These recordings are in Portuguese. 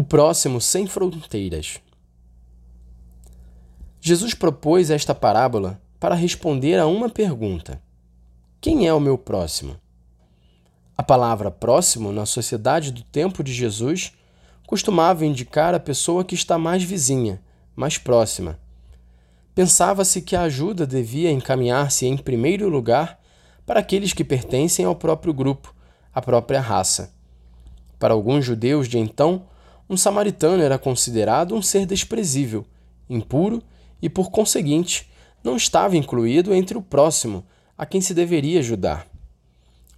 O próximo sem fronteiras. Jesus propôs esta parábola para responder a uma pergunta: Quem é o meu próximo? A palavra próximo, na sociedade do tempo de Jesus, costumava indicar a pessoa que está mais vizinha, mais próxima. Pensava-se que a ajuda devia encaminhar-se em primeiro lugar para aqueles que pertencem ao próprio grupo, à própria raça. Para alguns judeus de então, um samaritano era considerado um ser desprezível, impuro e, por conseguinte, não estava incluído entre o próximo a quem se deveria ajudar.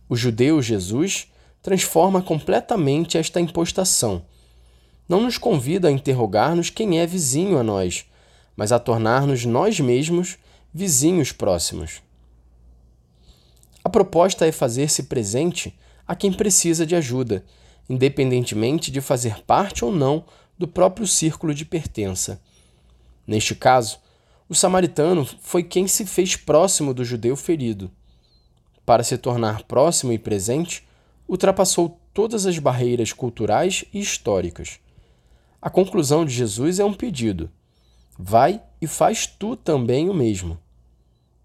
O judeu Jesus transforma completamente esta impostação. Não nos convida a interrogar-nos quem é vizinho a nós, mas a tornar-nos nós mesmos vizinhos próximos. A proposta é fazer-se presente a quem precisa de ajuda independentemente de fazer parte ou não do próprio círculo de pertença. Neste caso, o samaritano foi quem se fez próximo do judeu ferido. Para se tornar próximo e presente, ultrapassou todas as barreiras culturais e históricas. A conclusão de Jesus é um pedido: vai e faz tu também o mesmo.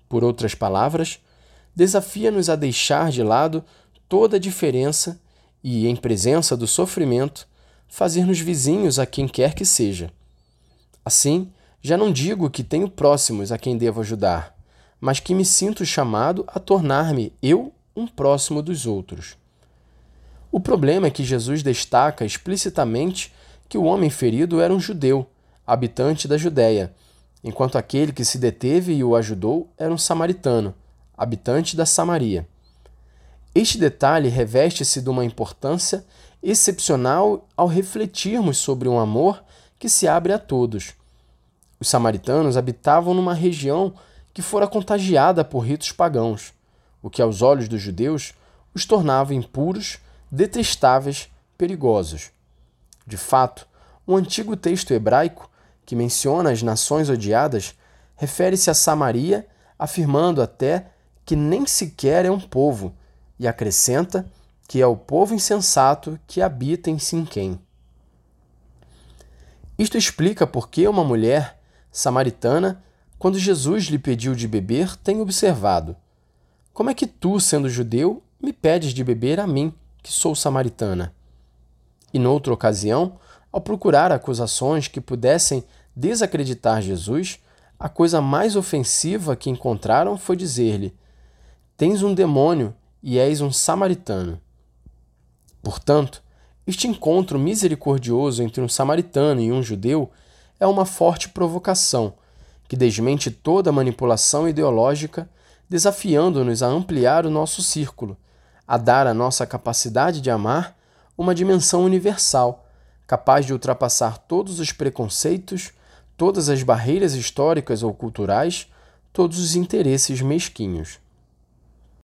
Por outras palavras, desafia-nos a deixar de lado toda a diferença e, em presença do sofrimento, fazer-nos vizinhos a quem quer que seja. Assim, já não digo que tenho próximos a quem devo ajudar, mas que me sinto chamado a tornar-me eu um próximo dos outros. O problema é que Jesus destaca explicitamente que o homem ferido era um judeu, habitante da Judéia, enquanto aquele que se deteve e o ajudou era um samaritano, habitante da Samaria. Este detalhe reveste-se de uma importância excepcional ao refletirmos sobre um amor que se abre a todos. Os samaritanos habitavam numa região que fora contagiada por ritos pagãos, o que aos olhos dos judeus os tornava impuros, detestáveis, perigosos. De fato, o antigo texto hebraico, que menciona as nações odiadas, refere-se a Samaria, afirmando até que nem sequer é um povo, e acrescenta que é o povo insensato que habita em Sinquém. Isto explica por que uma mulher samaritana, quando Jesus lhe pediu de beber, tem observado: Como é que tu, sendo judeu, me pedes de beber a mim, que sou samaritana? E noutra ocasião, ao procurar acusações que pudessem desacreditar Jesus, a coisa mais ofensiva que encontraram foi dizer-lhe: Tens um demônio e és um samaritano. Portanto, este encontro misericordioso entre um samaritano e um judeu é uma forte provocação que desmente toda manipulação ideológica, desafiando-nos a ampliar o nosso círculo, a dar à nossa capacidade de amar uma dimensão universal, capaz de ultrapassar todos os preconceitos, todas as barreiras históricas ou culturais, todos os interesses mesquinhos.